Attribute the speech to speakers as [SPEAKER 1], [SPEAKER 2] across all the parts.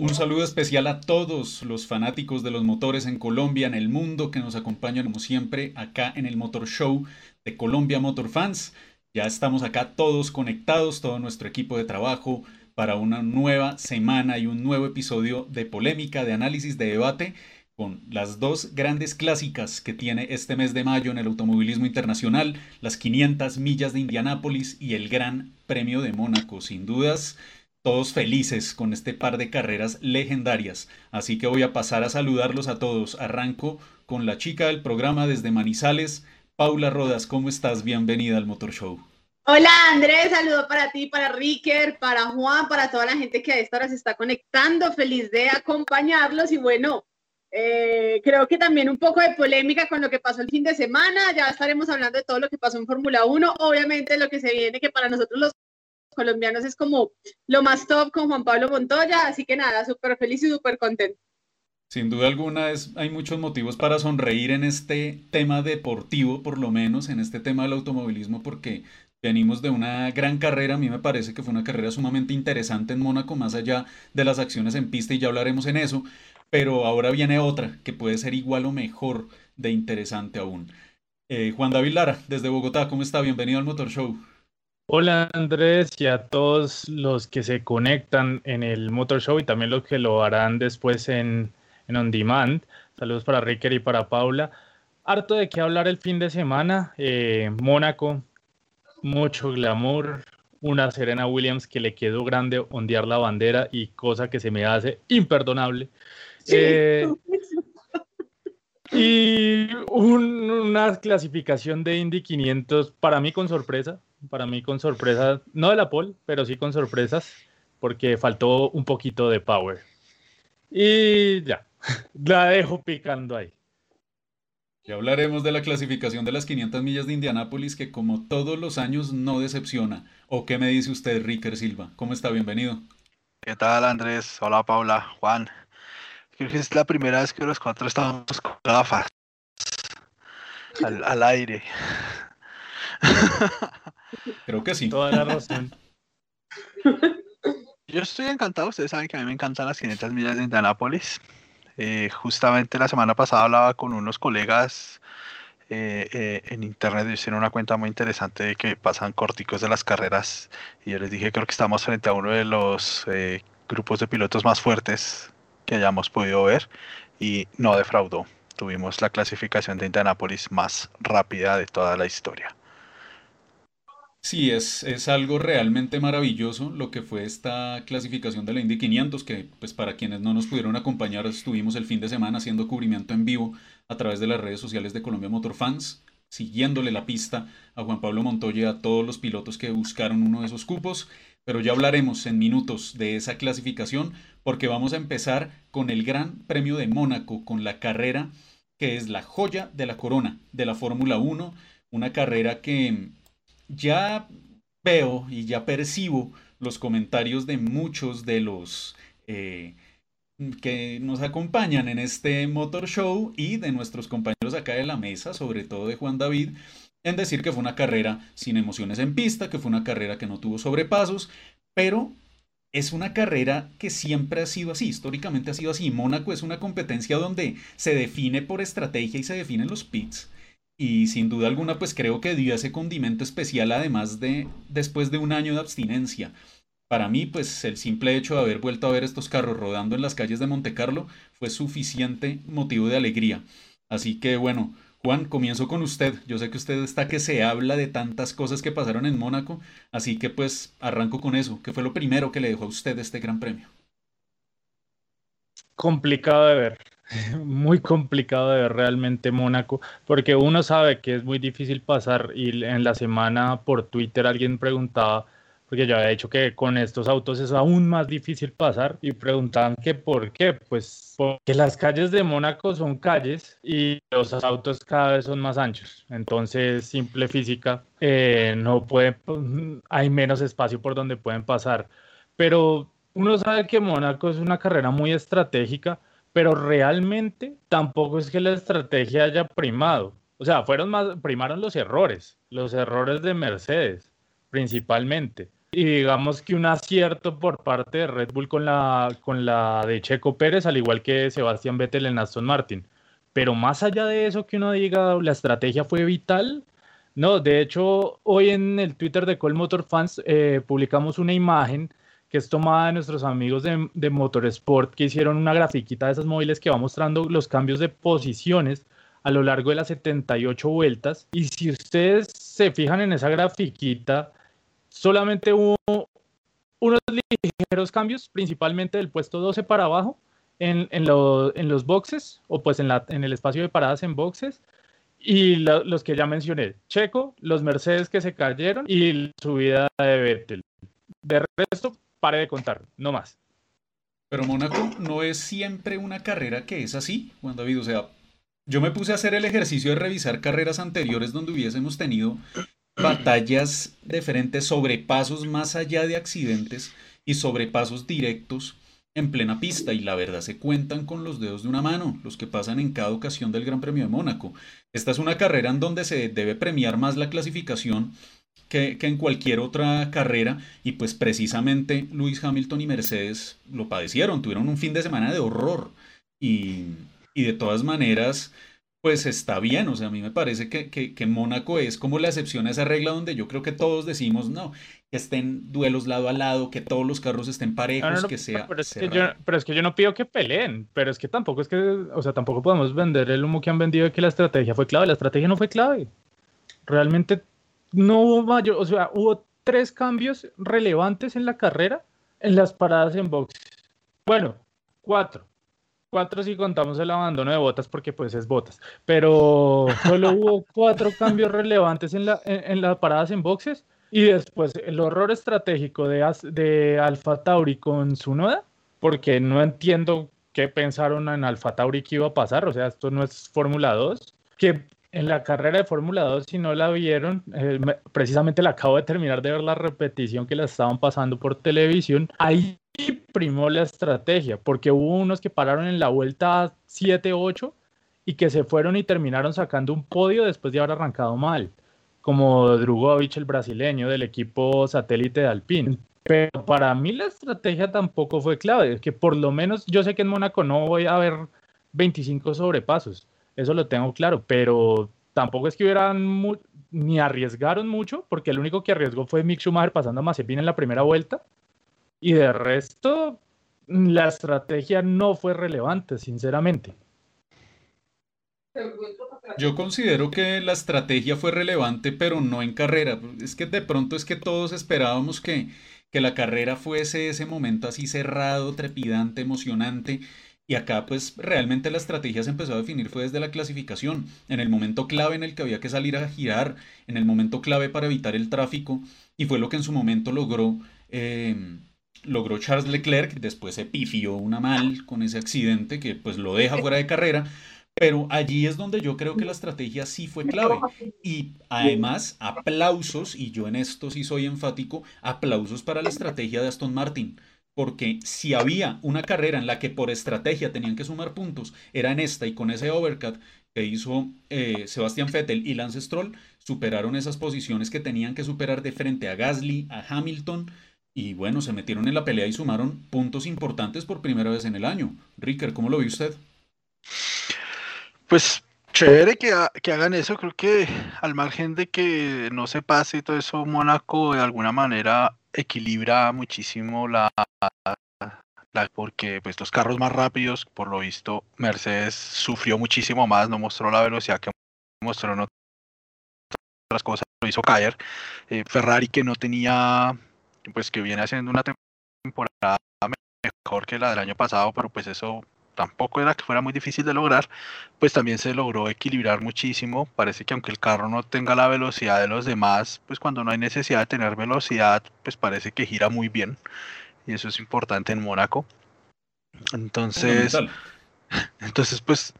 [SPEAKER 1] Un saludo especial a todos los fanáticos de los motores en Colombia, en el mundo, que nos acompañan como siempre acá en el Motor Show de Colombia Motor Fans. Ya estamos acá todos conectados, todo nuestro equipo de trabajo, para una nueva semana y un nuevo episodio de polémica, de análisis, de debate con las dos grandes clásicas que tiene este mes de mayo en el automovilismo internacional, las 500 millas de Indianápolis y el Gran Premio de Mónaco. Sin dudas, todos felices con este par de carreras legendarias. Así que voy a pasar a saludarlos a todos. Arranco con la chica del programa desde Manizales. Paula Rodas, ¿cómo estás? Bienvenida al Motor Show.
[SPEAKER 2] Hola Andrés, saludo para ti, para Ricker, para Juan, para toda la gente que a esta hora se está conectando. Feliz de acompañarlos y bueno, eh, creo que también un poco de polémica con lo que pasó el fin de semana. Ya estaremos hablando de todo lo que pasó en Fórmula 1. Obviamente lo que se viene, que para nosotros los colombianos es como lo más top con Juan Pablo Montoya, así que nada, súper feliz y súper contento.
[SPEAKER 1] Sin duda alguna es, hay muchos motivos para sonreír en este tema deportivo, por lo menos en este tema del automovilismo, porque venimos de una gran carrera, a mí me parece que fue una carrera sumamente interesante en Mónaco, más allá de las acciones en pista y ya hablaremos en eso, pero ahora viene otra que puede ser igual o mejor de interesante aún. Eh, Juan David Lara, desde Bogotá, ¿cómo está? Bienvenido al Motor Show.
[SPEAKER 3] Hola Andrés y a todos los que se conectan en el Motor Show y también los que lo harán después en, en On Demand. Saludos para Ricker y para Paula. Harto de qué hablar el fin de semana. Eh, Mónaco, mucho glamour. Una Serena Williams que le quedó grande ondear la bandera y cosa que se me hace imperdonable. Eh, y una clasificación de Indy 500 para mí con sorpresa para mí con sorpresas, no de la pole, pero sí con sorpresas, porque faltó un poquito de power. Y ya, la dejo picando ahí.
[SPEAKER 1] Ya hablaremos de la clasificación de las 500 millas de Indianápolis, que como todos los años no decepciona. ¿O qué me dice usted, Ricker Silva? ¿Cómo está? Bienvenido.
[SPEAKER 4] ¿Qué tal, Andrés? Hola, Paula, Juan. Creo que es la primera vez que los cuatro estamos con gafas al, al aire.
[SPEAKER 1] Creo que sí.
[SPEAKER 3] Toda la razón.
[SPEAKER 4] Yo estoy encantado. Ustedes saben que a mí me encantan las 500 millas de Indianápolis. Eh, justamente la semana pasada hablaba con unos colegas eh, eh, en internet hicieron una cuenta muy interesante de que pasan corticos de las carreras. Y yo les dije, creo que estamos frente a uno de los grupos de pilotos más fuertes que hayamos podido ver. Y no defraudó. Tuvimos la clasificación de Indianápolis más rápida de toda la historia.
[SPEAKER 1] Sí, es, es algo realmente maravilloso lo que fue esta clasificación de la Indy 500, que pues para quienes no nos pudieron acompañar, estuvimos el fin de semana haciendo cubrimiento en vivo a través de las redes sociales de Colombia Motor Fans, siguiéndole la pista a Juan Pablo Montoya y a todos los pilotos que buscaron uno de esos cupos, pero ya hablaremos en minutos de esa clasificación porque vamos a empezar con el Gran Premio de Mónaco, con la carrera que es la joya de la corona de la Fórmula 1, una carrera que ya veo y ya percibo los comentarios de muchos de los eh, que nos acompañan en este Motor Show y de nuestros compañeros acá de la mesa, sobre todo de Juan David, en decir que fue una carrera sin emociones en pista, que fue una carrera que no tuvo sobrepasos, pero es una carrera que siempre ha sido así, históricamente ha sido así. Mónaco es una competencia donde se define por estrategia y se definen los pits. Y sin duda alguna, pues creo que dio ese condimento especial, además de después de un año de abstinencia. Para mí, pues el simple hecho de haber vuelto a ver estos carros rodando en las calles de Monte Carlo fue suficiente motivo de alegría. Así que bueno, Juan, comienzo con usted. Yo sé que usted está que se habla de tantas cosas que pasaron en Mónaco, así que pues arranco con eso. ¿Qué fue lo primero que le dejó a usted este gran premio?
[SPEAKER 3] Complicado de ver. muy complicado de ver realmente Mónaco, porque uno sabe que es muy difícil pasar y en la semana por Twitter alguien preguntaba, porque yo había dicho que con estos autos es aún más difícil pasar y preguntaban que por qué, pues porque las calles de Mónaco son calles y los autos cada vez son más anchos, entonces simple física, eh, no puede, hay menos espacio por donde pueden pasar, pero uno sabe que Mónaco es una carrera muy estratégica, pero realmente tampoco es que la estrategia haya primado. O sea, fueron más, primaron los errores, los errores de Mercedes, principalmente. Y digamos que un acierto por parte de Red Bull con la, con la de Checo Pérez, al igual que Sebastián Vettel en Aston Martin. Pero más allá de eso que uno diga, la estrategia fue vital. No, de hecho, hoy en el Twitter de Col Motor Fans eh, publicamos una imagen que es tomada de nuestros amigos de, de Motorsport, que hicieron una grafiquita de esas móviles que va mostrando los cambios de posiciones a lo largo de las 78 vueltas. Y si ustedes se fijan en esa grafiquita, solamente hubo unos ligeros cambios, principalmente del puesto 12 para abajo, en, en, en los boxes, o pues en, la, en, el espacio de paradas en boxes, y los que ya mencioné, Checo, los Mercedes que se cayeron y la subida de Vettel. De resto, pare de contar, no más.
[SPEAKER 1] Pero Mónaco no es siempre una carrera que es así, Juan David. O sea, yo me puse a hacer el ejercicio de revisar carreras anteriores donde hubiésemos tenido batallas diferentes, sobrepasos más allá de accidentes y sobrepasos directos en plena pista y la verdad se cuentan con los dedos de una mano, los que pasan en cada ocasión del Gran Premio de Mónaco. Esta es una carrera en donde se debe premiar más la clasificación que, que, en cualquier otra carrera y pues precisamente Luis Hamilton y Mercedes lo padecieron, tuvieron un fin de semana de horror y, y de todas maneras, pues está bien. O sea, a mí me parece que, que, Mónaco es como la excepción a esa regla donde yo creo que todos decimos, no, que estén duelos lado a lado, que todos los carros estén parejos, que sea...
[SPEAKER 3] Pero es que, yo, pero es que yo no pido que peleen, pero es que tampoco es que, o sea, tampoco podemos vender el humo que han vendido de que la estrategia fue clave. La estrategia no fue clave. Realmente no hubo mayor, o sea, hubo tres cambios relevantes en la carrera en las paradas en box. Bueno, cuatro. Cuatro si contamos el abandono de botas porque pues es botas, pero solo hubo cuatro cambios relevantes en, la, en, las paradas en boxes y después el horror estratégico de, de Alfa Tauri con Sunoda, porque no entiendo qué pensaron en Alfa Tauri que iba a pasar, o sea, esto no es Fórmula 2, que en la carrera de Fórmula 2, si no la vieron, eh, precisamente la acabo de terminar de ver la repetición que la estaban pasando por televisión, ahí primó la estrategia, porque hubo unos que pararon en la vuelta 7-8 y que se fueron y terminaron sacando un podio después de haber arrancado mal, como Drugovic, el brasileño del equipo satélite de Alpine. Pero para mí la estrategia tampoco fue clave, que por lo menos yo sé que en Mónaco no voy a ver 25 sobrepasos, eso lo tengo claro, pero tampoco es que hubieran ni arriesgaron mucho, porque el único que arriesgó fue Mick Schumacher pasando a Mazepin en la primera vuelta, y de resto, la estrategia no fue relevante, sinceramente.
[SPEAKER 1] Yo considero que la estrategia fue relevante, pero no en carrera. Es que de pronto es que todos esperábamos que, que la carrera fuese ese momento así cerrado, trepidante, emocionante. Y acá pues realmente la estrategia se empezó a definir fue desde la clasificación, en el momento clave en el que había que salir a girar, en el momento clave para evitar el tráfico, y fue lo que en su momento logró eh, logró Charles Leclerc, después se pifió una mal con ese accidente que pues lo deja fuera de carrera, pero allí es donde yo creo que la estrategia sí fue clave. Y además, aplausos, y yo en esto sí soy enfático, aplausos para la estrategia de Aston Martin. Porque si había una carrera en la que por estrategia tenían que sumar puntos, era en esta y con ese overcut que hizo eh, Sebastián Vettel y Lance Stroll, superaron esas posiciones que tenían que superar de frente a Gasly, a Hamilton, y bueno, se metieron en la pelea y sumaron puntos importantes por primera vez en el año. Ricker, ¿cómo lo ve usted?
[SPEAKER 4] Pues chévere que, que, hagan eso, creo que al margen de que no se pase y todo eso, Mónaco de alguna manera equilibra muchísimo la, porque pues los carros más rápidos, por lo visto, Mercedes sufrió muchísimo más, no mostró la velocidad que mostró en otras cosas, lo hizo caer. Eh, Ferrari que no tenía pues que viene haciendo una temporada mejor que la del año pasado, pero pues eso tampoco era que fuera muy difícil de lograr, pues también se logró equilibrar muchísimo. Parece que aunque el carro no tenga la velocidad de los demás, pues cuando no hay necesidad de tener velocidad, pues parece que gira muy bien. Y eso es importante en Mónaco. Entonces, entonces pues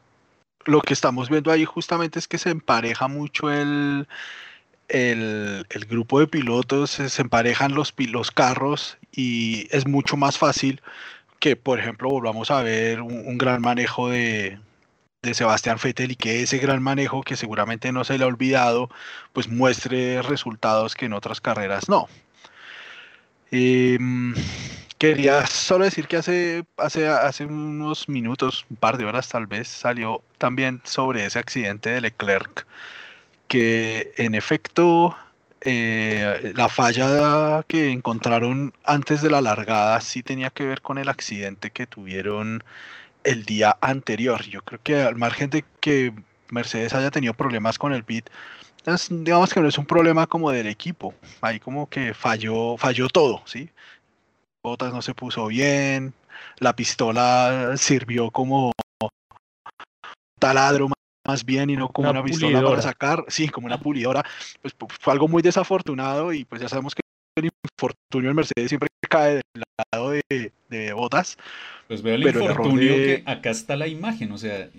[SPEAKER 4] lo que estamos viendo ahí justamente es que se empareja mucho el, el, grupo de pilotos se emparejan los, los carros y es mucho más fácil que, por ejemplo, volvamos a ver un, gran manejo de, Sebastián Vettel y que ese gran manejo que seguramente no se le ha olvidado, pues muestre resultados que en otras carreras no. Em, quería solo decir que hace, hace, hace unos minutos, un par de horas tal vez, salió también sobre ese accidente de Leclerc, que en efecto eh, la falla que encontraron antes de la largada sí tenía que ver con el accidente que tuvieron el día anterior. Yo creo que al margen de que Mercedes haya tenido problemas con el pit, digamos que no es un problema como del equipo. Ahí como que falló, falló todo, ¿sí? Botas no se puso bien, la pistola sirvió como taladro más bien y no como una, pistola para sacar, sí, como una pulidora, pues fue algo muy desafortunado y pues ya sabemos que el infortunio en Mercedes siempre cae del lado de, de botas.
[SPEAKER 1] Pues veo el infortunio que acá está la imagen, o sea,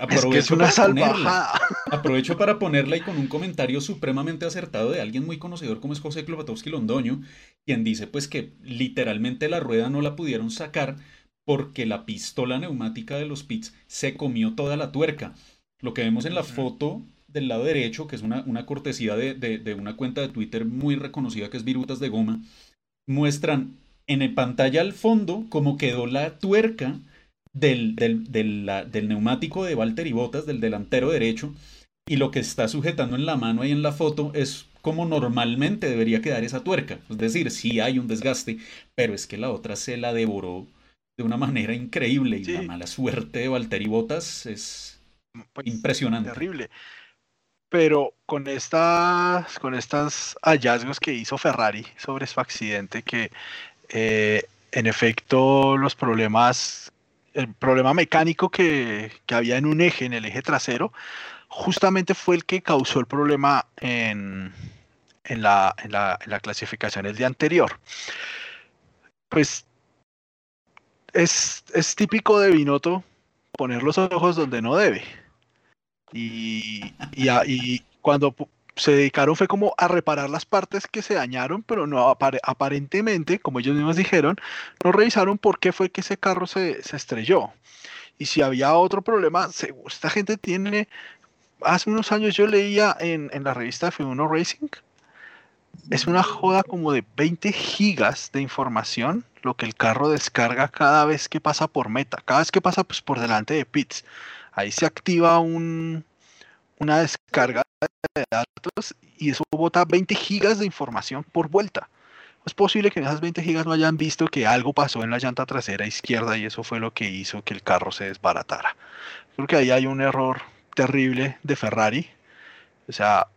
[SPEAKER 4] aprovecho, es una para ponerla,
[SPEAKER 1] aprovecho para ponerla y con un comentario supremamente acertado de alguien muy conocedor como es José Klobatowski Londoño, quien dice pues que literalmente la rueda no la pudieron sacar porque la pistola neumática de los pits se comió toda la tuerca. Lo que vemos en la foto del lado derecho, que es una, una cortesía de, de, una cuenta de Twitter muy reconocida que es Virutas de Goma, muestran en el pantalla al fondo cómo quedó la tuerca del, del, del, neumático de Valtteri Bottas, del delantero derecho, y lo que está sujetando en la mano ahí en la foto es como normalmente debería quedar esa tuerca. Es decir, sí hay un desgaste, pero es que la otra se la devoró de una manera increíble y la mala suerte de Valtteri Bottas es pues, impresionante.
[SPEAKER 4] Terrible. Pero con estas, con estos hallazgos que hizo Ferrari sobre su accidente, que eh, en efecto los problemas, el problema mecánico que, que, había en un eje, en el eje trasero, justamente fue el que causó el problema en, en, la, en, la, en la clasificación el día anterior. Pues es, es típico de Binotto poner los ojos donde no debe y, y, cuando se dedicaron fue como a reparar las partes que se dañaron, pero no aparentemente, como ellos mismos dijeron, no revisaron por qué fue que ese carro se, se estrelló. Y si había otro problema, esta gente tiene, hace unos años yo leía en, en la revista F1 Racing, es una joda como de 20 gigas de información lo que el carro descarga cada vez que pasa por meta, cada vez que pasa pues, por delante de pits ahí se activa un, una descarga de datos y eso bota 20 gigas de información por vuelta. Es posible que en esas 20 gigas no hayan visto que algo pasó en la llanta trasera izquierda y eso fue lo que hizo que el carro se desbaratara. Creo que ahí hay un error terrible de Ferrari. O sea,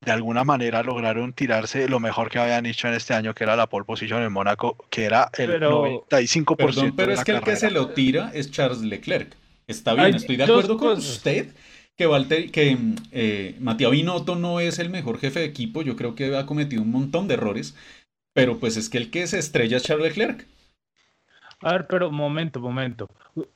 [SPEAKER 4] de alguna manera lograron tirarse lo mejor que habían hecho en este año, que era la pole position en Mónaco, que era el 95%.
[SPEAKER 1] Perdón, pero es que el que se lo tira es Charles Leclerc. Está bien, estoy de acuerdo con usted que, Walter, que eh, Matías Binotto no es el mejor jefe de equipo. Yo creo que ha cometido un montón de errores. Pero pues es que el que se estrella es Charles Leclerc.
[SPEAKER 3] A ver, pero momento, momento.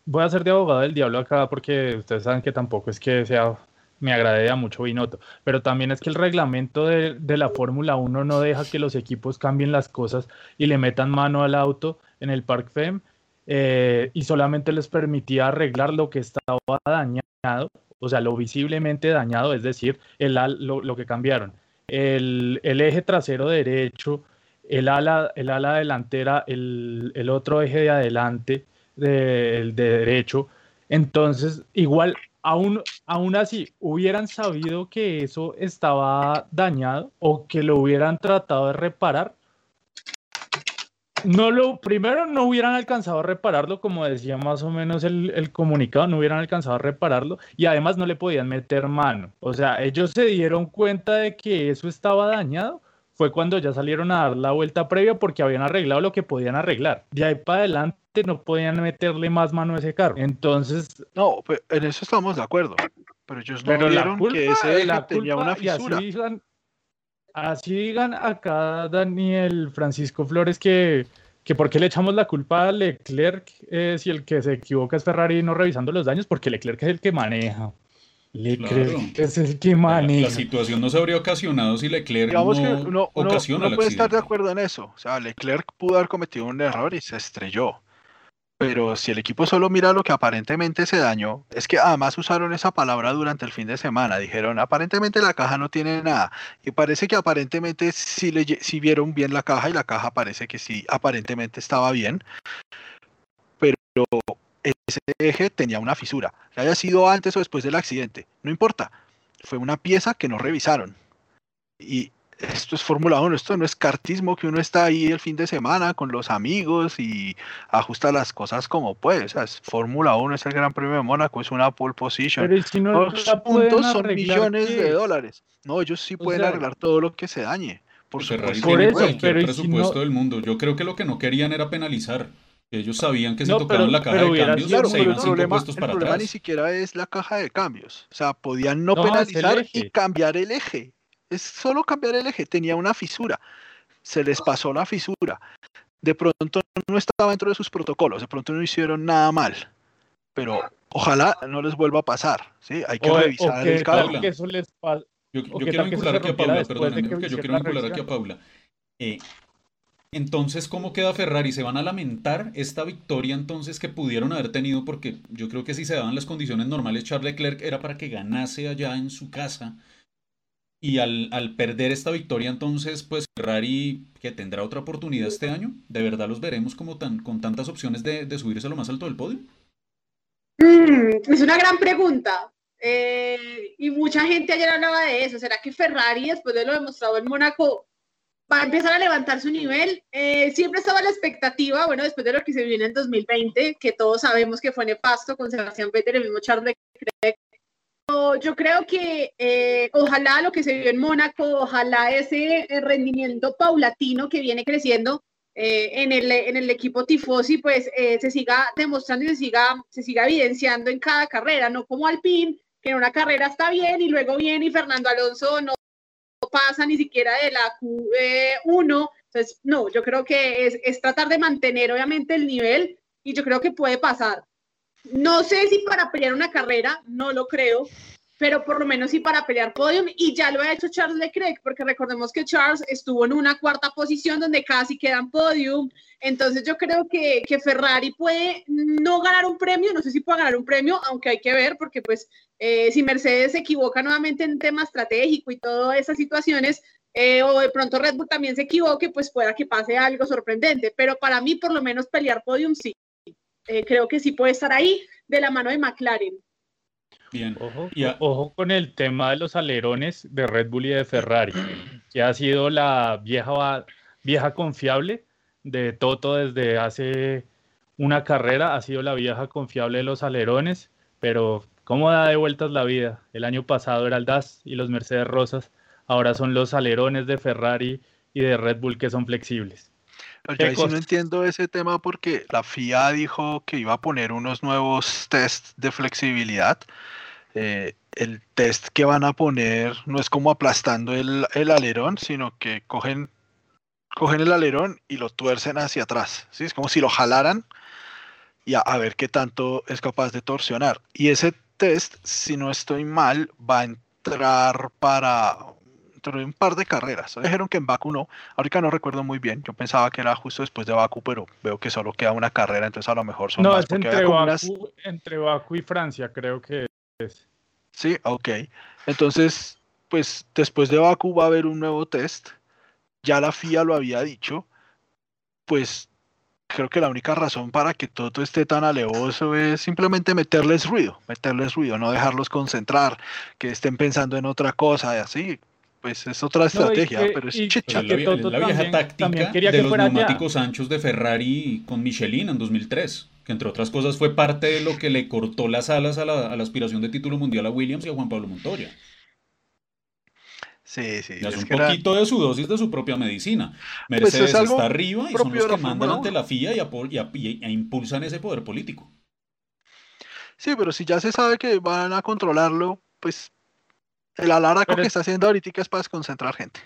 [SPEAKER 3] Voy a ser de abogado del diablo acá porque ustedes saben que tampoco es que sea me agrade a mucho Binotto, pero también es que el reglamento de, de la Fórmula 1 no deja que los equipos cambien las cosas y le metan mano al auto en el Park FEM eh, y solamente les permitía arreglar lo que estaba dañado, o sea, lo visiblemente dañado, es decir, el, lo, que cambiaron. El, eje trasero derecho, el ala, el ala delantera, el, otro eje de adelante, de, de derecho. Entonces, igual, aún, aún así, hubieran sabido que eso estaba dañado o que lo hubieran tratado de reparar, no lo, primero no hubieran alcanzado a repararlo, como decía más o menos el, comunicado, no hubieran alcanzado a repararlo y además no le podían meter mano. O sea, ellos se dieron cuenta de que eso estaba dañado, fue cuando ya salieron a dar la vuelta previa porque habían arreglado lo que podían arreglar. De ahí para adelante no podían meterle más mano a ese carro. Entonces...
[SPEAKER 4] No, en eso estamos de acuerdo. Pero ellos no vieron que ese tenía una fisura.
[SPEAKER 3] Así digan acá Daniel Francisco Flores que, que por qué le echamos la culpa a Leclerc eh, si el que se equivoca es Ferrari no revisando los daños, porque Leclerc es el que maneja. Leclerc es el que maneja.
[SPEAKER 1] La, situación no se habría ocasionado si Leclerc
[SPEAKER 4] Digamos
[SPEAKER 1] no
[SPEAKER 4] que uno, uno,
[SPEAKER 1] ocasiona
[SPEAKER 4] uno
[SPEAKER 1] el
[SPEAKER 4] puede estar de acuerdo en eso. O sea, Leclerc pudo haber cometido un error y se estrelló. Pero si el equipo solo mira lo que aparentemente se dañó, es que además usaron esa palabra durante el fin de semana. Dijeron, aparentemente la caja no tiene nada. Y parece que aparentemente sí, le, sí vieron bien la caja y la caja parece que sí, aparentemente estaba bien. Pero ese eje tenía una fisura. Que haya sido antes o después del accidente, no importa. Fue una pieza que no revisaron. Y esto es Fórmula 1, esto no es cartismo que uno está ahí el fin de semana con los amigos y ajusta las cosas como puede. O sea, es Fórmula 1 es el Gran Premio de Mónaco, es una pole position.
[SPEAKER 3] Pero ¿y si no
[SPEAKER 4] Los puntos son
[SPEAKER 3] arreglar,
[SPEAKER 4] millones
[SPEAKER 3] ¿qué?
[SPEAKER 4] de dólares. No, ellos sí
[SPEAKER 3] O
[SPEAKER 4] pueden
[SPEAKER 3] sea,
[SPEAKER 4] arreglar todo lo que se dañe. Por
[SPEAKER 1] Ferrari
[SPEAKER 4] supuesto.
[SPEAKER 3] Por eso,
[SPEAKER 1] cualquier
[SPEAKER 3] pero ¿y si
[SPEAKER 1] presupuesto
[SPEAKER 3] no-
[SPEAKER 1] del mundo. Yo creo que lo que no querían era penalizar. Ellos sabían que si
[SPEAKER 3] No, pero-
[SPEAKER 1] la caja
[SPEAKER 3] pero
[SPEAKER 1] de
[SPEAKER 3] hubiera
[SPEAKER 1] cambios
[SPEAKER 4] Claro,
[SPEAKER 1] se
[SPEAKER 4] el
[SPEAKER 1] iban cinco
[SPEAKER 4] problema,
[SPEAKER 1] puestos
[SPEAKER 4] el
[SPEAKER 1] para
[SPEAKER 4] problema
[SPEAKER 1] atrás.
[SPEAKER 4] ni siquiera es la caja de cambios. O sea, podían no, penalizar y cambiar el eje. Es solo cambiar el eje. Tenía una fisura. Se les pasó la fisura. De pronto no estaba dentro de sus protocolos. De pronto no hicieron nada mal. Pero ojalá no les vuelva a pasar. ¿sí? Hay que
[SPEAKER 3] O, o
[SPEAKER 4] revisar
[SPEAKER 3] que,
[SPEAKER 4] el carro.
[SPEAKER 1] Paula.
[SPEAKER 3] que eso les pasa.
[SPEAKER 1] Yo,
[SPEAKER 3] ¿O
[SPEAKER 1] yo
[SPEAKER 3] qué
[SPEAKER 1] quiero vincular aquí a
[SPEAKER 3] rompiera
[SPEAKER 1] Paula,
[SPEAKER 3] después de
[SPEAKER 1] perdóname,
[SPEAKER 3] que
[SPEAKER 1] porque yo
[SPEAKER 3] hicieron
[SPEAKER 1] quiero
[SPEAKER 3] la
[SPEAKER 1] vincular aquí a
[SPEAKER 3] revisión?
[SPEAKER 1] Paula. Eh, entonces, ¿cómo queda Ferrari? ¿Se van a lamentar esta victoria entonces que pudieron haber tenido? Porque yo creo que si se daban las condiciones normales, Charles Leclerc era para que ganase allá en su casa. Y al, al perder esta victoria, entonces, pues Ferrari, que tendrá otra oportunidad este año, ¿de verdad los veremos como tan, con tantas opciones de, de subirse a lo más alto del podio?
[SPEAKER 2] Mm, es una gran pregunta. Eh, y mucha gente ayer hablaba de eso. ¿Será que Ferrari, después de lo demostrado en Mónaco, va a empezar a levantar su nivel? Eh, siempre estaba la expectativa, bueno, después de lo que se viene en 2020, que todos sabemos que fue nefasto con Sebastián Vettel, el mismo Charles Leclerc. Yo creo que eh, ojalá lo que se vio en Mónaco, ojalá ese eh, rendimiento paulatino que viene creciendo, eh, en, el, en el equipo tifosi pues eh, se siga demostrando y se siga, se siga evidenciando en cada carrera, no como Alpine, que en una carrera está bien y luego viene y Fernando Alonso no pasa ni siquiera de la Q1. Entonces, no, yo creo que es, tratar de mantener obviamente el nivel y yo creo que puede pasar. No sé si para pelear una carrera, no lo creo, pero por lo menos sí para pelear podium y ya lo ha hecho Charles Leclerc, porque recordemos que Charles estuvo en una cuarta posición donde casi quedan podium, entonces yo creo que, que Ferrari puede no ganar un premio, no sé si puede ganar un premio, aunque hay que ver, porque pues eh, si Mercedes se equivoca nuevamente en tema estratégico y todas esas situaciones, eh, o de pronto Red Bull también se equivoque, pues pueda que pase algo sorprendente, pero para mí por lo menos pelear podium sí, eh, creo que sí puede estar ahí de la mano de McLaren.
[SPEAKER 1] Bien.
[SPEAKER 3] Ojo,
[SPEAKER 1] Y a-
[SPEAKER 3] ojo con el tema de los alerones de Red Bull y de Ferrari, que ha sido la vieja, vieja confiable de Toto desde hace una carrera, ha sido la vieja confiable de los alerones, pero ¿cómo da de vueltas la vida? El año pasado era el DAS y los Mercedes Rosas, ahora son los alerones de Ferrari y de Red Bull que son flexibles.
[SPEAKER 4] Pero
[SPEAKER 3] ¿Qué
[SPEAKER 4] yo sí no entiendo ese tema porque la FIA dijo que iba a poner unos nuevos tests de flexibilidad. Eh, el test que van a poner no es como aplastando el, el alerón, sino que cogen, cogen el alerón y lo tuercen hacia atrás. ¿sí? Es como si lo jalaran y a, a ver qué tanto es capaz de torsionar. Y ese test, si no estoy mal, va a entrar para de un par de carreras. Dijeron que en Baku no. Ahorita no recuerdo muy bien. Yo pensaba que era justo después de Baku, pero veo que solo queda una carrera, entonces a lo mejor son
[SPEAKER 3] No,
[SPEAKER 4] más.
[SPEAKER 3] es entre
[SPEAKER 4] como unas-
[SPEAKER 3] Baku, entre Baku y Francia, creo que es.
[SPEAKER 4] Sí, ok. Entonces, pues después de Baku va a haber un nuevo test. Ya la FIA lo había dicho. Pues creo que la única razón para que todo esté tan alevoso es simplemente meterles ruido, meterles ruido, no dejarlos concentrar, que estén pensando en otra cosa y así. Pues es otra
[SPEAKER 3] y
[SPEAKER 4] estrategia,
[SPEAKER 3] que-
[SPEAKER 4] pero es
[SPEAKER 3] y-
[SPEAKER 4] chicha.
[SPEAKER 1] Pues la, vie-
[SPEAKER 3] Toto
[SPEAKER 1] la vieja
[SPEAKER 3] también-
[SPEAKER 1] táctica
[SPEAKER 3] también quería
[SPEAKER 1] de
[SPEAKER 3] que
[SPEAKER 1] los
[SPEAKER 3] fuera allá.
[SPEAKER 1] neumáticos anchos de Ferrari con Michelin en 2003, que entre otras cosas fue parte de lo que le cortó las alas a la, a la aspiración de título mundial a Williams y a Juan Pablo Montoya.
[SPEAKER 4] Sí, sí.
[SPEAKER 1] Ya es un
[SPEAKER 4] que era-
[SPEAKER 1] poquito de su dosis de su propia medicina.
[SPEAKER 4] Pues es
[SPEAKER 1] Mercedes
[SPEAKER 4] algo
[SPEAKER 1] está arriba y son los que mandan ante
[SPEAKER 4] 1.
[SPEAKER 1] la FIA y, y y- e impulsan ese poder político.
[SPEAKER 4] Sí, pero si ya se sabe que van a controlarlo, pues el alaraco
[SPEAKER 3] Pero
[SPEAKER 4] que
[SPEAKER 3] es-
[SPEAKER 4] está haciendo ahorita es para desconcentrar gente.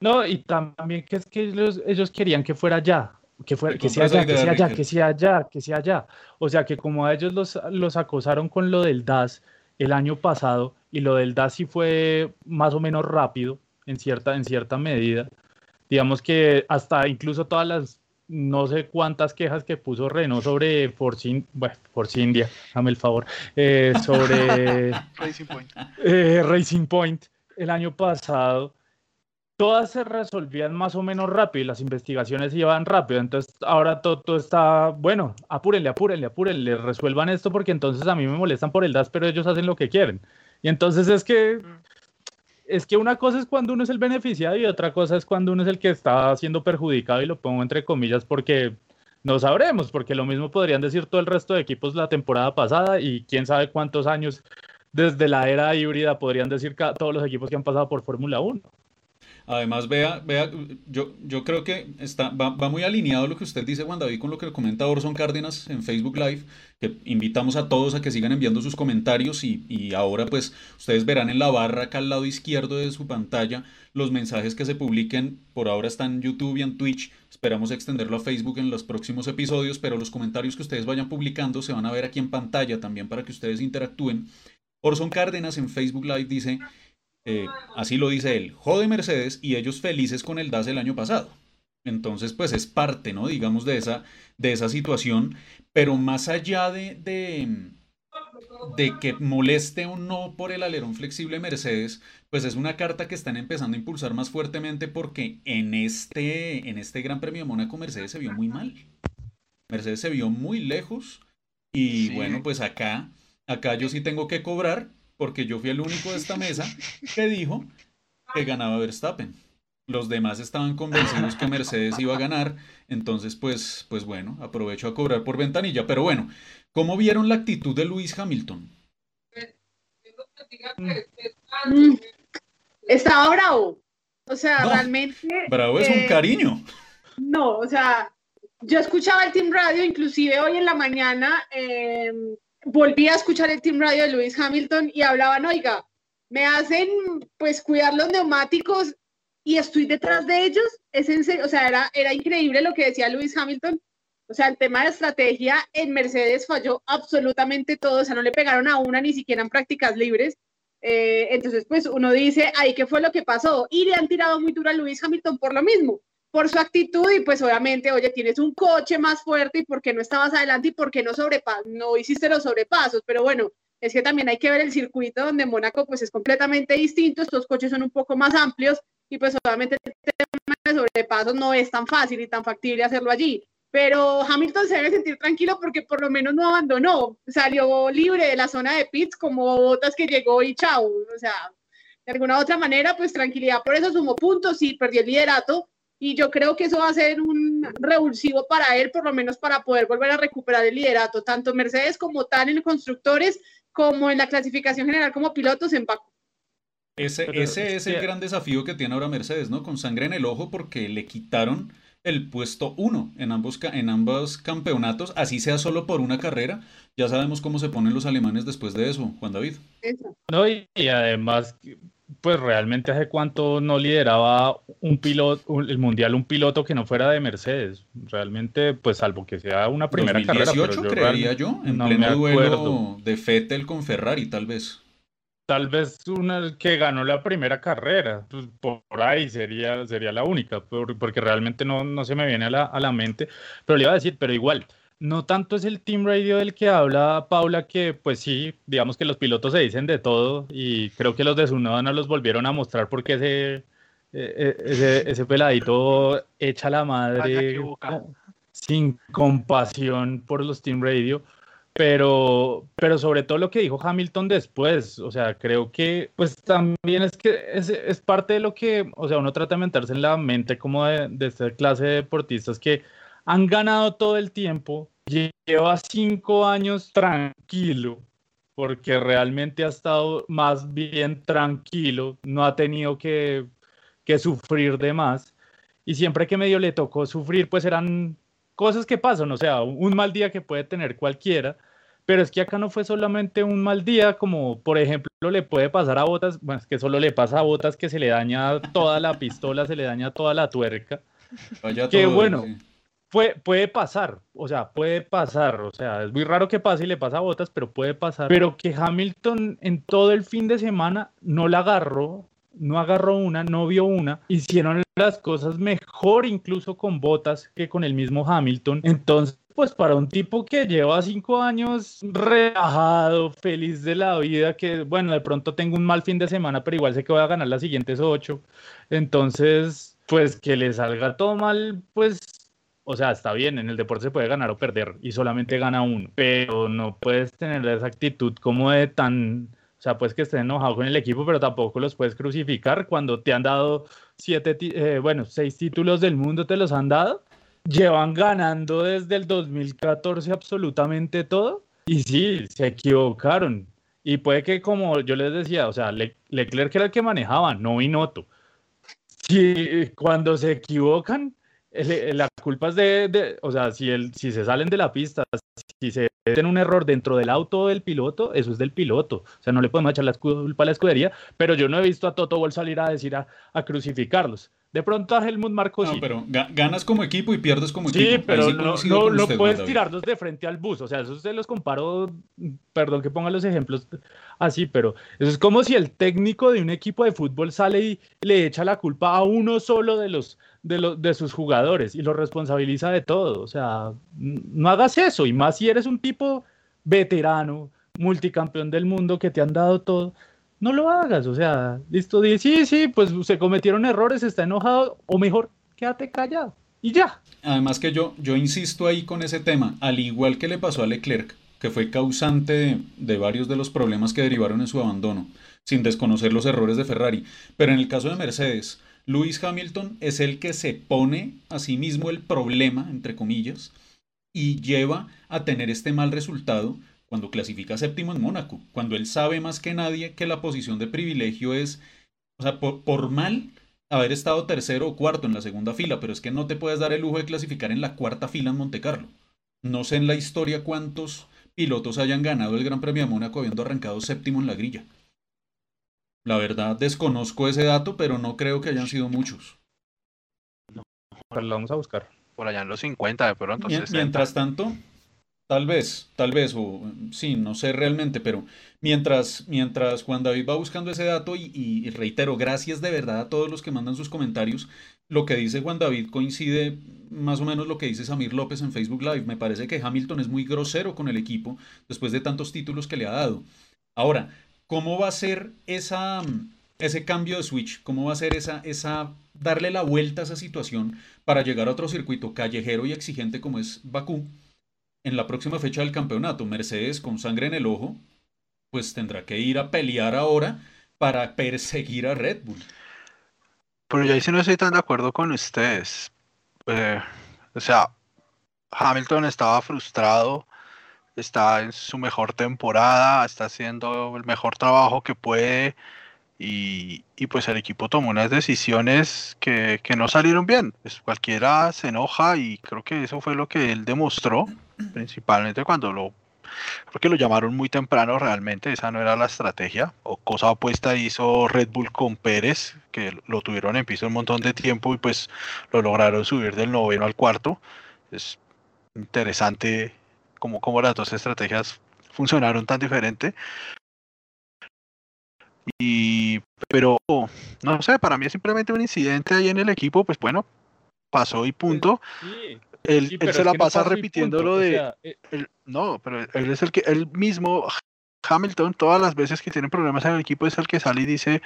[SPEAKER 3] No, y también que es que ellos, ellos querían que fuera allá, que fuera, que sea allá, que sea allá, que sea allá, que sea allá. O sea que como a ellos los, los acosaron con lo del DAS el año pasado, y lo del DAS sí fue más o menos rápido en cierta, en cierta medida. Digamos que hasta incluso todas las no sé cuántas quejas que puso Renault sobre Force, bueno, Force India, dame el favor, eh, sobre
[SPEAKER 4] Racing Point.
[SPEAKER 3] Eh, Racing Point el año pasado, todas se resolvían más o menos rápido y las investigaciones iban rápido. Entonces ahora todo, está, bueno, apúrenle, apúrenle, apúrenle, resuelvan esto porque entonces a mí me molestan por el DAS, pero ellos hacen lo que quieren. Y entonces es que mm es que una cosa es cuando uno es el beneficiado y otra cosa es cuando uno es el que está siendo perjudicado y lo pongo entre comillas porque no sabremos, porque lo mismo podrían decir todo el resto de equipos la temporada pasada y quién sabe cuántos años desde la era híbrida podrían decir todos los equipos que han pasado por Fórmula 1.
[SPEAKER 1] Además, vea, vea, yo, yo creo que está, va, muy alineado lo que usted dice, Juan David, con lo que comenta Orson Cárdenas en Facebook Live, que invitamos a todos a que sigan enviando sus comentarios y, y ahora pues ustedes verán en la barra acá al lado izquierdo de su pantalla los mensajes que se publiquen, por ahora están en YouTube y en Twitch, esperamos extenderlo a Facebook en los próximos episodios, pero los comentarios que ustedes vayan publicando se van a ver aquí en pantalla también para que ustedes interactúen. Orson Cárdenas en Facebook Live dice... Eh, así lo dice él, jode Mercedes y ellos felices con el DAS el año pasado. Entonces, pues es parte, ¿no? Digamos, de esa, de esa situación, pero más allá de, de, de que moleste o no por el alerón flexible Mercedes, pues es una carta que están empezando a impulsar más fuertemente porque en este, en este Gran Premio de Mónaco Mercedes se vio muy mal. Mercedes se vio muy lejos y bueno, pues acá, acá yo sí tengo que cobrar porque yo fui el único de esta mesa que dijo que ganaba Verstappen. Los demás estaban convencidos que Mercedes iba a ganar, entonces pues, pues bueno, aprovecho a cobrar por ventanilla. Pero bueno, ¿cómo vieron la actitud de Luis Hamilton?
[SPEAKER 2] Mm. Estaba bravo. O sea, realmente.
[SPEAKER 1] Bravo es un eh, cariño.
[SPEAKER 2] No, o sea, yo escuchaba el Team Radio, inclusive hoy en la mañana, eh, volví a escuchar el Team Radio de Lewis Hamilton y hablaban, oiga, me hacen pues cuidar los neumáticos y estoy detrás de ellos. Es en serio, o sea, era, era increíble lo que decía Lewis Hamilton. O sea, el tema de estrategia en Mercedes falló absolutamente todo, o sea, no le pegaron a una ni siquiera en prácticas libres. Eh, entonces, pues uno dice, ahí qué fue lo que pasó. Y le han tirado muy duro a Lewis Hamilton por lo mismo por su actitud y pues obviamente, oye, tienes un coche más fuerte y por qué no estabas adelante y por qué no sobrepas no hiciste los sobrepasos, pero bueno, es que también hay que ver el circuito donde Mónaco pues es completamente distinto, estos coches son un poco más amplios y pues obviamente el tema de sobrepasos no es tan fácil y tan factible hacerlo allí. Pero Hamilton se debe sentir tranquilo porque por lo menos no abandonó, salió libre de la zona de pits como botas que llegó y chao. O sea, de alguna otra manera, pues tranquilidad, por eso sumó puntos y perdió el liderato, y yo creo que eso va a ser un revulsivo para él, por lo menos para poder volver a recuperar el liderato, tanto Mercedes como tal en constructores, como en la clasificación general como pilotos en Baku.
[SPEAKER 1] Ese, ese es el gran desafío que tiene ahora Mercedes, ¿no? Con sangre en el ojo porque le quitaron el puesto uno en ambos, en ambos campeonatos, así sea solo por una carrera. Ya sabemos cómo se ponen los alemanes después de eso, Juan David.
[SPEAKER 3] No, y además pues realmente hace cuánto no lideraba un piloto, el mundial un piloto que no fuera de Mercedes. Realmente, pues salvo que sea una primera 2018, carrera.
[SPEAKER 1] Pero yo creería yo, en pleno duelo de Fettel con Ferrari, tal vez.
[SPEAKER 3] Tal vez una que ganó la primera carrera, pues por ahí sería, sería la única, porque realmente no, no se me viene a la, a la mente. Pero le iba a decir, pero igual, no tanto es el Team Radio del que habla Paula, que pues sí, digamos que los pilotos se dicen de todo y creo que los de su no los volvieron a mostrar porque ese, e, e, ese, ese peladito echa la madre sin compasión por los Team Radio. Pero, pero sobre todo lo que dijo Hamilton después, o sea, creo que pues también es que es, es parte de lo que, o sea, uno trata de meterse en la mente como de, de esta clase de deportistas que han ganado todo el tiempo, lleva cinco años tranquilo, porque realmente ha estado más bien tranquilo, no ha tenido que, sufrir de más. Y siempre que medio le tocó sufrir, pues eran cosas que pasan, o sea, un mal día que puede tener cualquiera, pero es que acá no fue solamente un mal día, como por ejemplo le puede pasar a Botas, bueno, es que solo le pasa a Botas que se le daña toda la pistola, se le daña toda la tuerca. que bueno, puede, pasar, o sea, puede pasar, o sea, es muy raro que pase y le pasa a Botas, pero puede pasar. Pero que Hamilton en todo el fin de semana no la agarró, no agarró una, no vio una, hicieron las cosas mejor incluso con Botas que con el mismo Hamilton. Entonces, pues para un tipo que lleva cinco años relajado, feliz de la vida, que bueno, de pronto tengo un mal fin de semana, pero igual sé que voy a ganar las siguientes ocho. Entonces, pues que le salga todo mal, pues o sea, está bien, en el deporte se puede ganar o perder y solamente gana uno, pero no puedes tener esa actitud como de tan, o sea, pues que estés enojado con el equipo, pero tampoco los puedes crucificar cuando te han dado siete, eh, bueno, seis títulos del mundo, te los han dado, llevan ganando desde el 2014 absolutamente todo y sí, se equivocaron. Y puede que, como yo les decía, o sea, Leclerc era el que manejaba, no Binotto. Si cuando se equivocan, la culpa es de, o sea, si, el, si se salen de la pista, si se tiene un error dentro del auto del piloto, eso es del piloto. O sea, no le podemos echar la culpa a la escudería, pero yo no he visto a Toto Wolff salir a decir a, a crucificarlos. De pronto a Helmut Marco
[SPEAKER 1] no, pero ganas como equipo y pierdes como equipo.
[SPEAKER 3] Sí, pero no, no, puedes tirarlos de frente al bus. O sea, eso se los comparo, perdón que ponga los ejemplos así, pero eso es como si el técnico de un equipo de fútbol sale y le echa la culpa a uno solo de los de, los, de sus jugadores y lo responsabiliza de todo. O sea, no hagas eso. Y más si eres un tipo veterano, multicampeón del mundo que te han dado todo no lo hagas, o sea, listo, di, sí, sí, pues se cometieron errores, está enojado, o mejor, quédate callado y ya.
[SPEAKER 1] Además que yo, yo insisto ahí con ese tema, al igual que le pasó a Leclerc, que fue causante de varios de los problemas que derivaron en su abandono, sin desconocer los errores de Ferrari, pero en el caso de Mercedes, Lewis Hamilton es el que se pone a sí mismo el problema, entre comillas, y lleva a tener este mal resultado cuando clasifica séptimo en Mónaco, cuando él sabe más que nadie que la posición de privilegio es, o sea, por, mal haber estado tercero o cuarto en la segunda fila, pero es que no te puedes dar el lujo de clasificar en la cuarta fila en Monte Carlo. No sé en la historia cuántos pilotos hayan ganado el Gran Premio de Mónaco habiendo arrancado séptimo en la grilla. La verdad desconozco ese dato, pero no creo que hayan sido muchos.
[SPEAKER 3] No, pero lo vamos a buscar.
[SPEAKER 4] Por allá en los 50 de pronto.
[SPEAKER 1] Mientras tanto, Tal vez, tal vez, o sí, no sé realmente, pero mientras, mientras Juan David va buscando ese dato, y, reitero, gracias de verdad a todos los que mandan sus comentarios, lo que dice Juan David coincide más o menos lo que dice Samir López en Facebook Live. Me parece que Hamilton es muy grosero con el equipo después de tantos títulos que le ha dado. Ahora, ¿cómo va a ser esa, ese cambio de switch? ¿Cómo va a ser esa, esa darle la vuelta a esa situación para llegar a otro circuito callejero y exigente como es Bakú? en la próxima fecha del campeonato. Mercedes, con sangre en el ojo, pues tendrá que ir a pelear ahora para perseguir a Red Bull.
[SPEAKER 4] Pero yo ahí sí no estoy tan de acuerdo con ustedes. Eh, o sea, Hamilton estaba frustrado, está en su mejor temporada, está haciendo el mejor trabajo que puede y, pues el equipo tomó unas decisiones que, que no salieron bien. Pues cualquiera se enoja y creo que eso fue lo que él demostró principalmente cuando lo creo lo llamaron muy temprano realmente, esa no era la estrategia, o cosa opuesta hizo Red Bull con Pérez, que lo tuvieron en piso un montón de tiempo y pues lo lograron subir del noveno al cuarto. Es interesante como, como las dos estrategias funcionaron tan diferente. Y, pero, no sé, para mí es simplemente un incidente ahí en el equipo, pues bueno, pasó y punto. Sí, él, se la pasa repitiendo lo de. Eh, no, pero él es el que. Él mismo, Hamilton, todas las veces que tiene problemas en el equipo, es el que sale y dice: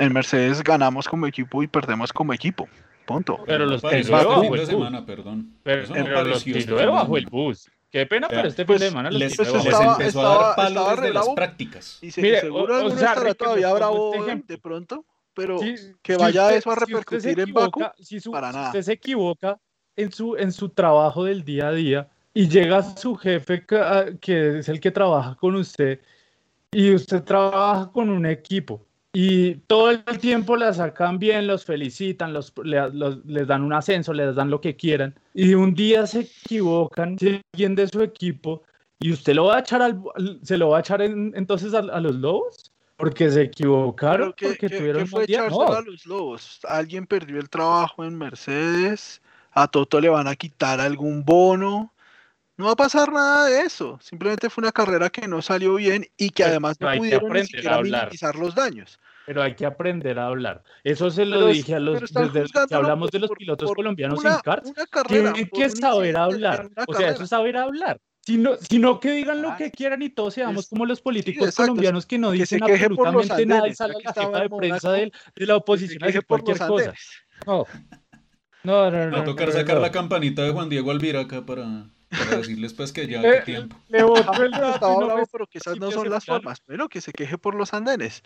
[SPEAKER 4] En Mercedes ganamos como equipo y perdemos como equipo. Punto.
[SPEAKER 3] Pero los tiró bajo el semana, perdón. Pero, no los tiró bajo el bus. Qué pena, pero este fin de semana
[SPEAKER 1] les, les empezó a dar palos desde las prácticas.
[SPEAKER 4] Y se, Mire, seguro o, o sea, estará todavía bravo de pronto, pero que vaya eso a repercutir en Baku,
[SPEAKER 3] si para nada. usted se equivoca, en su, en su trabajo del día a día y llega su jefe ah, que es el que trabaja con usted y usted trabaja con un equipo y todo el tiempo la sacan bien, los felicitan, los, les dan un ascenso, les dan lo que quieran y un día se equivocan, alguien de su equipo y usted lo va a echar al, se lo va a echar entonces a, los lobos porque se equivocaron, porque
[SPEAKER 4] tuvieron fue a los lobos? Alguien perdió el trabajo en Mercedes a Toto le van a quitar algún bono. No va a pasar nada de eso. Simplemente fue una carrera que no salió bien y que además no pudieron ni siquiera minimizar los daños.
[SPEAKER 3] Pero hay que aprender a hablar. Eso se lo dije a los desde que hablamos de los pilotos colombianos en karts. Tienen que saber hablar. O sea, eso es saber hablar. Sino, sino que digan lo que quieran y todos seamos como los políticos colombianos que no dicen absolutamente nada y sale la jefa de prensa de, la oposición a decir cualquier cosa. No.
[SPEAKER 1] No, no, no. Va a tocar sacar la campanita de Juan Diego Alvira acá para, para decirles pues que ya hay tiempo.
[SPEAKER 4] Le botó el no, pero quizás no son las formas. Pero que se queje por los andenes.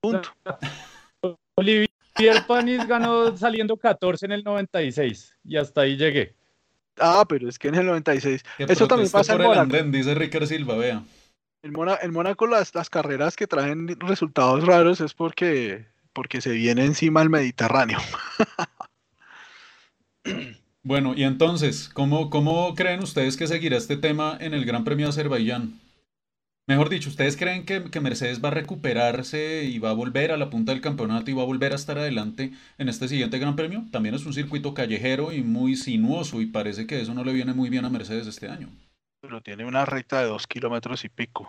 [SPEAKER 4] Punto.
[SPEAKER 3] Olivier Panis ganó saliendo 14 en el 96 y hasta ahí llegué.
[SPEAKER 4] Ah, pero es que en el 96. Eso también pasa en Mónaco.
[SPEAKER 1] dice Ricardo Silva, vea.
[SPEAKER 4] En, Mónaco las, las carreras que traen resultados raros es porque, porque se viene encima el Mediterráneo.
[SPEAKER 1] Bueno, y entonces, ¿cómo, ¿cómo creen ustedes que seguirá este tema en el Gran Premio de Azerbaiyán? Mejor dicho, ¿ustedes creen que, Mercedes va a recuperarse y va a volver a la punta del campeonato y va a volver a estar adelante en este siguiente Gran Premio? También es un circuito callejero y muy sinuoso y parece que eso no le viene muy bien a Mercedes este año.
[SPEAKER 4] Pero tiene una recta de dos kilómetros y pico.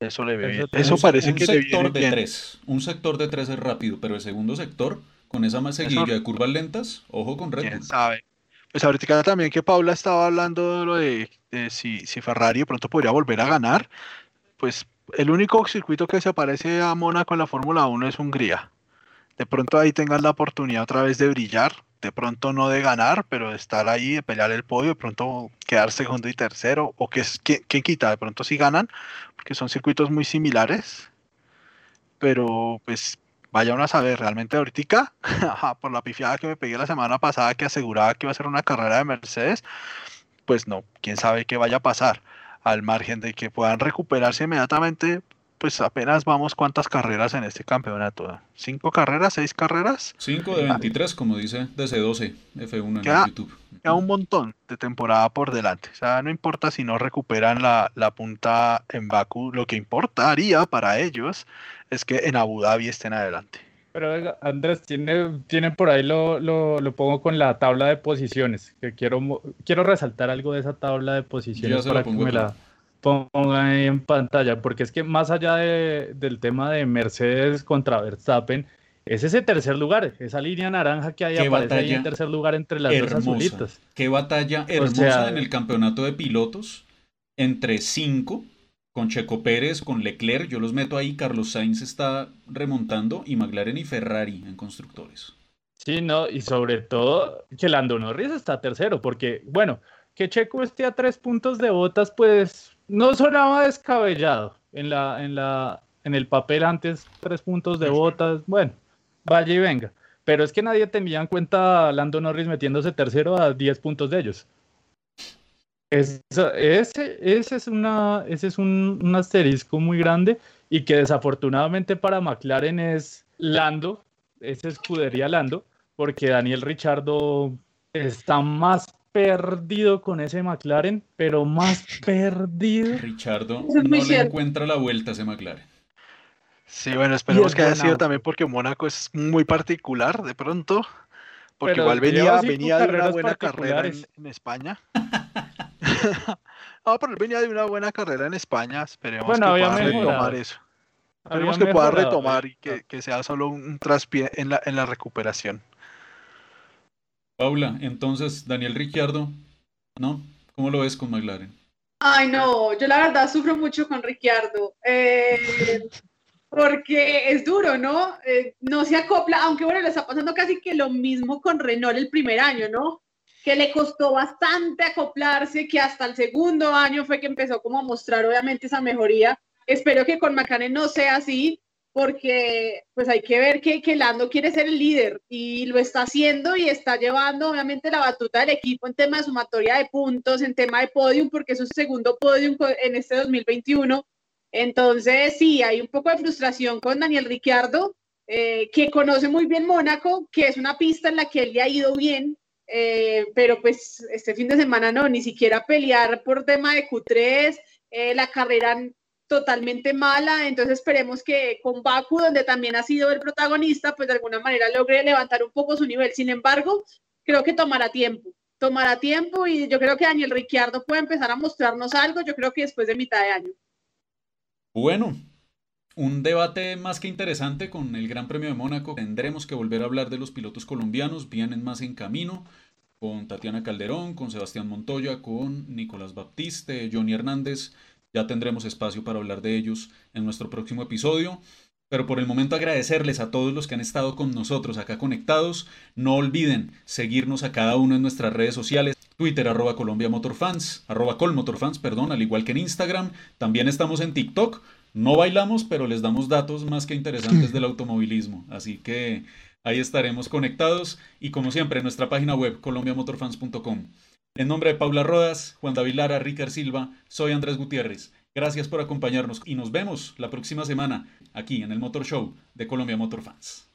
[SPEAKER 4] Eso le ve bien. Eso parece que le viene
[SPEAKER 1] de Tres. Un sector de tres es rápido, pero el segundo sector con esa más seguidilla de curvas lentas, ojo con Red Bull.
[SPEAKER 4] sabe? Pues ahorita también que Paula estaba hablando de lo de, si, si, Ferrari de pronto podría volver a ganar, pues el único circuito que se parece a Mónaco en la Fórmula 1 es Hungría. De pronto ahí tengan la oportunidad otra vez de brillar, de pronto no de ganar, pero de estar ahí, de pelear el podio, de pronto quedar segundo y tercero, o que ¿quién, quita, de pronto sí ganan, porque son circuitos muy similares, pero pues vaya uno a saber, realmente ahorita, por la pifiada que me pegué la semana pasada que aseguraba que iba a ser una carrera de Mercedes, pues no, quién sabe qué vaya a pasar. Al margen de que puedan recuperarse inmediatamente, pues apenas vamos cuántas carreras en este campeonato. ¿Cinco carreras? ¿Seis carreras?
[SPEAKER 1] Cinco de 23, como dice DC12, F1 en YouTube.
[SPEAKER 4] Queda un montón de temporada por delante. O sea, no importa si no recuperan la, la punta en Baku, lo que importaría para ellos es que en Abu Dhabi estén adelante.
[SPEAKER 3] Pero Andrés, tiene, tiene por ahí lo, lo, lo, pongo con la tabla de posiciones, que quiero, quiero resaltar algo de esa tabla de posiciones para que me la pongan ahí en pantalla, porque es que más allá de, del tema de Mercedes contra Verstappen, es ese tercer lugar, esa línea naranja que hay aparece ahí en tercer lugar entre las dos azulitas.
[SPEAKER 1] Qué batalla hermosa en el campeonato de pilotos entre cinco con Checo Pérez, con Leclerc, yo los meto ahí, Carlos Sainz está remontando y McLaren y Ferrari en constructores.
[SPEAKER 3] Sí, no, y sobre todo que Lando Norris está tercero, porque bueno, que Checo esté a tres puntos de botas, pues no sonaba descabellado en la, en la, en el papel antes, tres puntos de botas, bueno, vaya y venga. Pero es que nadie tenía en cuenta a Lando Norris metiéndose tercero a 10 puntos de ellos ese, ese, es, una, ese es un, asterisco muy grande y que desafortunadamente para McLaren es Lando, es escudería Lando, porque Daniel Richardo está más perdido con ese McLaren, pero más perdido.
[SPEAKER 1] Richardo no le encuentra la vuelta a ese McLaren.
[SPEAKER 4] Sí, bueno, esperemos que haya sido también porque Mónaco es muy particular de pronto, porque igual venía, venía de una buena carrera en España. no, pero él venía de una buena carrera en España. Esperemos que pueda retomar eso. Esperemos que pueda retomar y que, sea solo un traspié en la, en la recuperación.
[SPEAKER 1] Paula, entonces, Daniel Ricciardo, ¿no? ¿Cómo lo ves con McLaren?
[SPEAKER 2] Ay, no, yo la verdad sufro mucho con Ricciardo. Eh, porque es duro, ¿no? Eh, no se acopla, aunque bueno, le está pasando casi que lo mismo con Renault el primer año, ¿no? que le costó bastante acoplarse, que hasta el segundo año fue que empezó como a mostrar obviamente esa mejoría. Espero que con McLaren no sea así, porque pues hay que ver que, que Lando quiere ser el líder y lo está haciendo y está llevando obviamente la batuta del equipo en tema de sumatoria de puntos, en tema de podium, porque es su segundo podium en este 2021. Entonces sí, hay un poco de frustración con Daniel Ricciardo, eh, que conoce muy bien Mónaco, que es una pista en la que él le ha ido bien, eh, pero pues este fin de semana no, ni siquiera pelear por tema de Q3, eh, la carrera totalmente mala, entonces esperemos que con Baku, donde también ha sido el protagonista, pues de alguna manera logre levantar un poco su nivel. Sin embargo, creo que tomará tiempo, tomará tiempo y yo creo que Daniel Ricciardo puede empezar a mostrarnos algo, yo creo que después de mitad de año.
[SPEAKER 1] Bueno, un debate más que interesante con el Gran Premio de Mónaco. Tendremos que volver a hablar de los pilotos colombianos, vienen más en camino, con Tatiana Calderón, con Sebastián Montoya, con Nicolás Baptiste, Johnny Hernández. Ya tendremos espacio para hablar de ellos en nuestro próximo episodio. Pero por el momento agradecerles a todos los que han estado con nosotros acá conectados. No olviden seguirnos a cada uno en nuestras redes sociales. Twitter arroba Colombia Motorfans, arroba Colmotorfans, perdón, al igual que en Instagram. También estamos en TikTok. No bailamos, pero les damos datos más que interesantes del automovilismo. Así que ahí estaremos conectados. Y como siempre, en nuestra página web, colombiamotorfans.com. En nombre de Paula Rodas, Juan David Lara, Ricard Silva, soy Andrés Gutiérrez. Gracias por acompañarnos y nos vemos la próxima semana aquí en el Motor Show de Colombia Motor Fans.